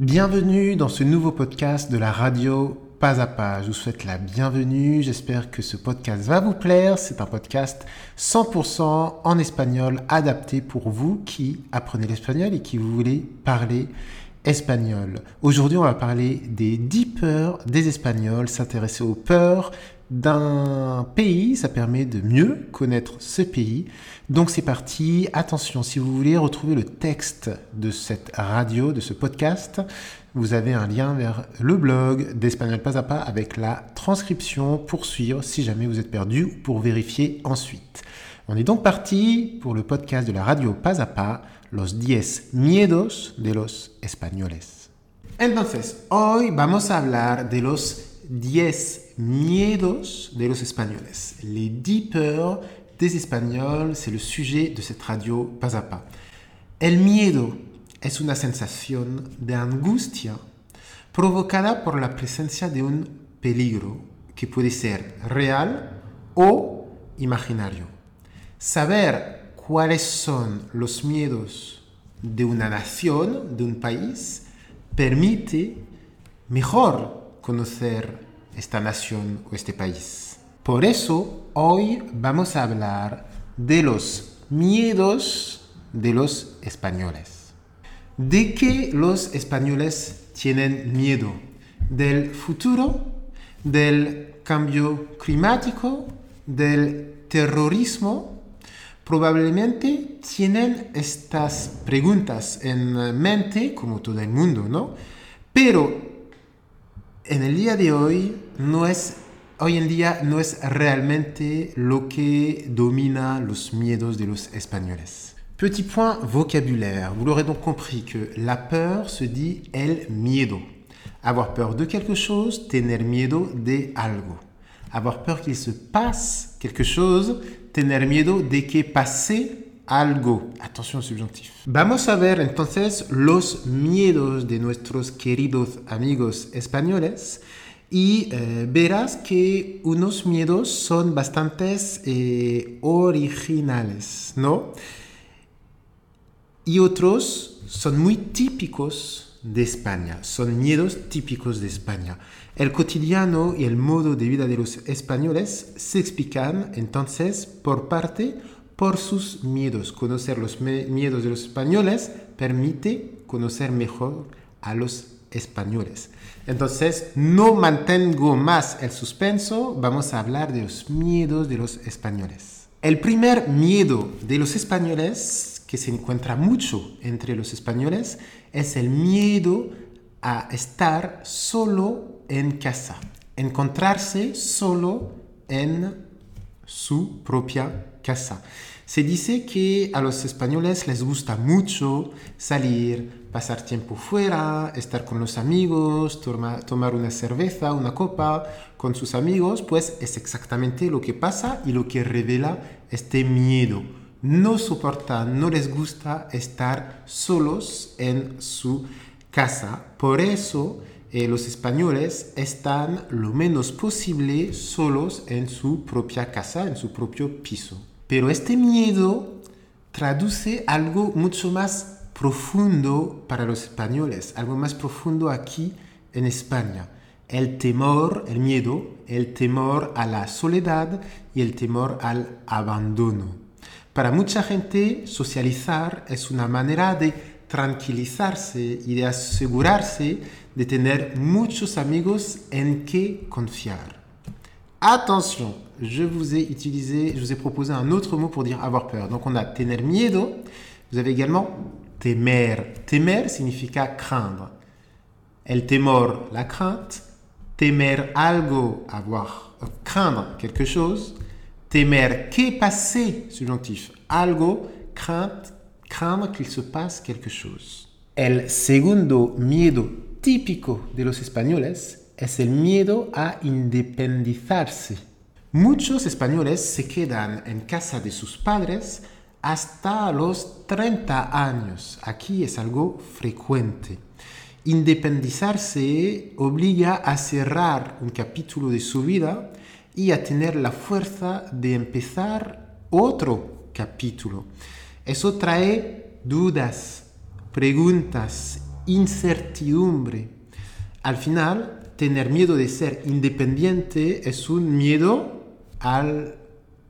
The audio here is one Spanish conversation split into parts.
Bienvenue dans ce nouveau podcast de la radio Pas à Pas. Je vous souhaite la bienvenue. J'espère que ce podcast va vous plaire. C'est un podcast 100% en espagnol adapté pour vous qui apprenez l'espagnol et qui voulez parler espagnol. Aujourd'hui, on va parler des 10 peurs des Espagnols, s'intéresser aux peurs d'un pays, ça permet de mieux connaître ce pays. Donc c'est parti, attention, si vous voulez retrouver le texte de cette radio, de ce podcast, vous avez un lien vers le blog d'Espagnol Pas à Pas avec la transcription pour suivre si jamais vous êtes perdu ou pour vérifier ensuite. On est donc parti pour le podcast de la radio Pas à Pas, Los 10 miedos de los españoles. Entonces, hoy vamos a hablar de los 10 miedos de los españoles. Les 10 peurs des Espagnols, c'est le sujet de cette radio pas à pas. El miedo es una sensación de angustia provocada por la presencia de un peligro que puede ser real o imaginario. Saber cuáles son los miedos de una nación, de un país, permite mejor conocer esta nación o este país. Por eso hoy vamos a hablar de los miedos de los españoles. ¿De qué los españoles tienen miedo? ¿Del futuro? ¿Del cambio climático? ¿Del terrorismo? Probablemente tienen estas preguntas en mente, como todo el mundo, ¿no? Pero en el día de hoy no es hoy en día no es realmente lo que domina los miedos de los españoles. Petit point vocabulaire. Vous l'aurez donc compris que la peur se dit el miedo. Avoir peur de quelque chose, tener miedo de algo. Avoir peur qu'il se passe quelque chose, tener miedo de que pase algo. Atención subjuntif. Vamos a ver entonces los miedos de nuestros queridos amigos españoles y eh, verás que unos miedos son bastantes eh, originales, ¿no? Y otros son muy típicos de España, son miedos típicos de España. El cotidiano y el modo de vida de los españoles se explican entonces por parte por sus miedos. Conocer los miedos de los españoles permite conocer mejor a los españoles. Entonces, no mantengo más el suspenso, vamos a hablar de los miedos de los españoles. El primer miedo de los españoles, que se encuentra mucho entre los españoles, es el miedo a estar solo en casa, encontrarse solo en su propia casa. Se dice que a los españoles les gusta mucho salir, pasar tiempo fuera, estar con los amigos, tomar una cerveza, una copa con sus amigos, pues es exactamente lo que pasa y lo que revela este miedo. No soportan, no les gusta estar solos en su casa. Por eso eh, los españoles están lo menos posible solos en su propia casa, en su propio piso. Pero este miedo traduce algo mucho más profundo para los españoles, algo más profundo aquí en España. El temor, el miedo, el temor a la soledad y el temor al abandono. Para mucha gente, socializar es una manera de tranquilizarse y de asegurarse de tener muchos amigos en que confiar. Attention, je vous ai utilisé, je vous ai proposé un autre mot pour dire avoir peur. Donc on a tener miedo, vous avez également temer. Temer significa craindre. El temor, la crainte. Temer algo, avoir, craindre quelque chose. Temer que passer, subjonctif, algo, crainte, craindre qu'il se passe quelque chose. El segundo miedo típico de los españoles es el miedo a independizarse. Muchos españoles se quedan en casa de sus padres hasta los 30 años. Aquí es algo frecuente. Independizarse obliga a cerrar un capítulo de su vida y a tener la fuerza de empezar otro capítulo. Eso trae dudas, preguntas incertidumbre. Al final, tener miedo de ser independiente es un miedo al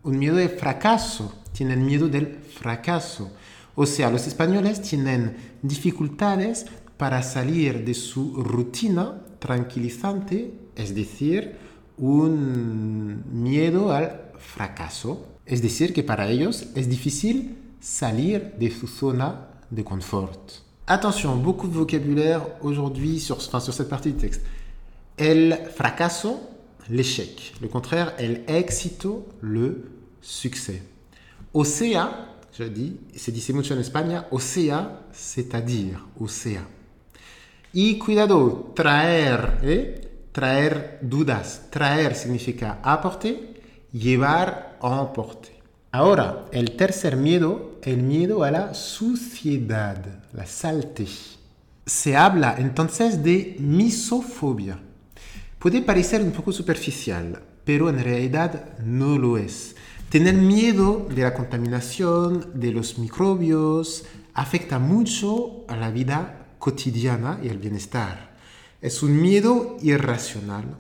un miedo de fracaso. Tienen miedo del fracaso. O sea, los españoles tienen dificultades para salir de su rutina tranquilizante, es decir, un miedo al fracaso. Es decir, que para ellos es difícil salir de su zona de confort. Attention, beaucoup de vocabulaire aujourd'hui sur, enfin, sur cette partie du texte. El fracaso, l'échec. Le contraire, el éxito, le succès. Océa, je dis, se dice mucho en España, océa, c'est-à-dire, océa. Y cuidado, traer, ¿eh? Traer dudas. Traer significa aporter, llevar, emporter. Ahora, el tercer miedo, el miedo a la suciedad, la salte. Se habla entonces de misofobia. Puede parecer un poco superficial, pero en realidad no lo es. Tener miedo de la contaminación, de los microbios, afecta mucho a la vida cotidiana y al bienestar. Es un miedo irracional,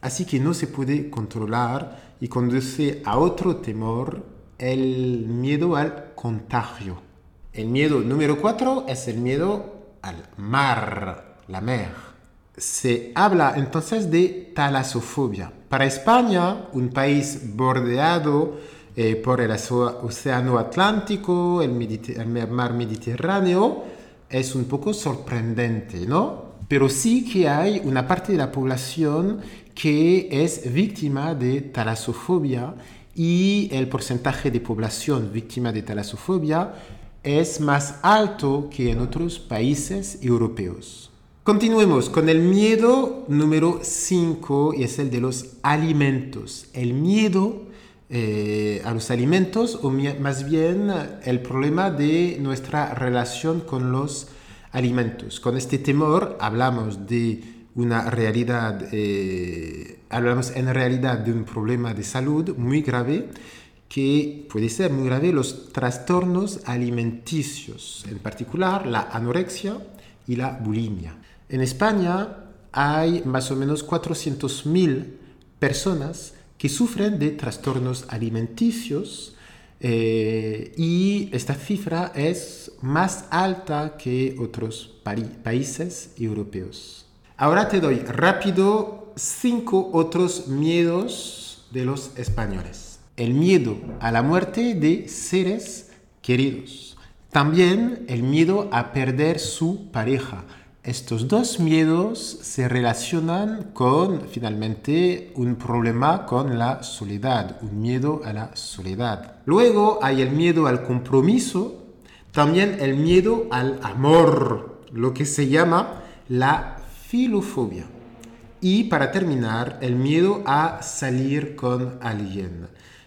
así que no se puede controlar y conduce a otro temor, el miedo al contagio. El miedo número cuatro es el miedo al mar, la mer se habla entonces de talasofobia. Para España, un país bordeado eh, por el Océano Atlántico, el, mar Mediterráneo, es un poco sorprendente, ¿no? Pero sí que hay una parte de la población que es víctima de talasofobia y el porcentaje de población víctima de talasofobia es más alto que en otros países europeos. Continuemos con el miedo número 5 y es el de los alimentos. El miedo eh, a los alimentos o más bien el problema de nuestra relación con los alimentos. Con este temor hablamos de una realidad, eh, hablamos en realidad de un problema de salud muy grave que puede ser muy grave los trastornos alimenticios, en particular la anorexia y la bulimia. En España hay más o menos 400.000 personas que sufren de trastornos alimenticios eh, y esta cifra es más alta que otros países europeos. Ahora te doy rápido cinco otros miedos de los españoles. El miedo a la muerte de seres queridos. También el miedo a perder su pareja estos dos miedos se relacionan con finalmente un problema con la soledad, un miedo a la soledad. Luego hay el miedo al compromiso, también el miedo al amor, lo que se llama la filofobia. Y para terminar, el miedo a salir con alguien.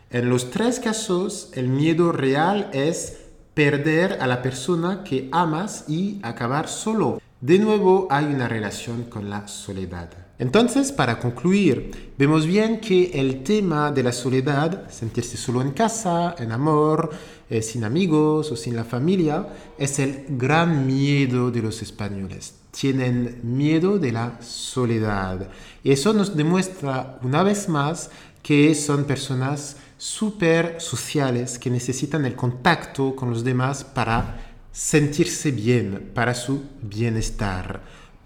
En los tres casos, el miedo real es perder a la persona que amas y acabar solo de nuevo hay una relación con la soledad. Entonces, para concluir, vemos bien que el tema de la soledad, sentirse solo en casa, en amor, eh, sin amigos o sin la familia, es el gran miedo de los españoles. Tienen miedo de la soledad. Y eso nos demuestra una vez más que son personas súper sociales, que necesitan el contacto con los demás para sentirse bien, para su bienestar.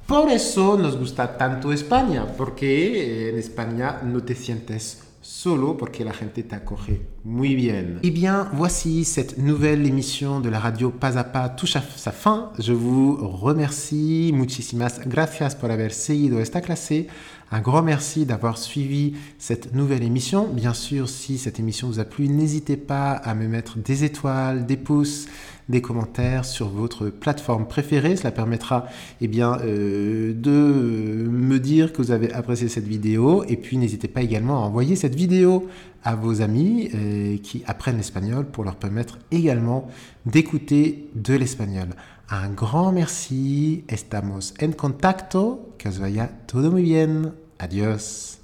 Por eso nos gusta tanto España, porque en España no te sientes solo porque la gente te acoge muy bien. Eh bien, voici cette nouvelle émission de la radio Pas à Pas touche à sa fin. Je vous remercie, muchísimas gracias por haber seguido esta clase. Un grand merci d'avoir suivi cette nouvelle émission. Bien sûr, si cette émission vous a plu, n'hésitez pas à me mettre des étoiles, des pouces, des commentaires sur votre plateforme préférée. Cela permettra eh euh, de me dire que vous avez apprécié cette vidéo. Et puis n'hésitez pas également à envoyer cette vidéo à vos amis euh, qui apprennent l'espagnol pour leur permettre également d'écouter de l'espagnol. Un grand merci. Estamos en contacto. Que os vaya todo muy bien. Adiós.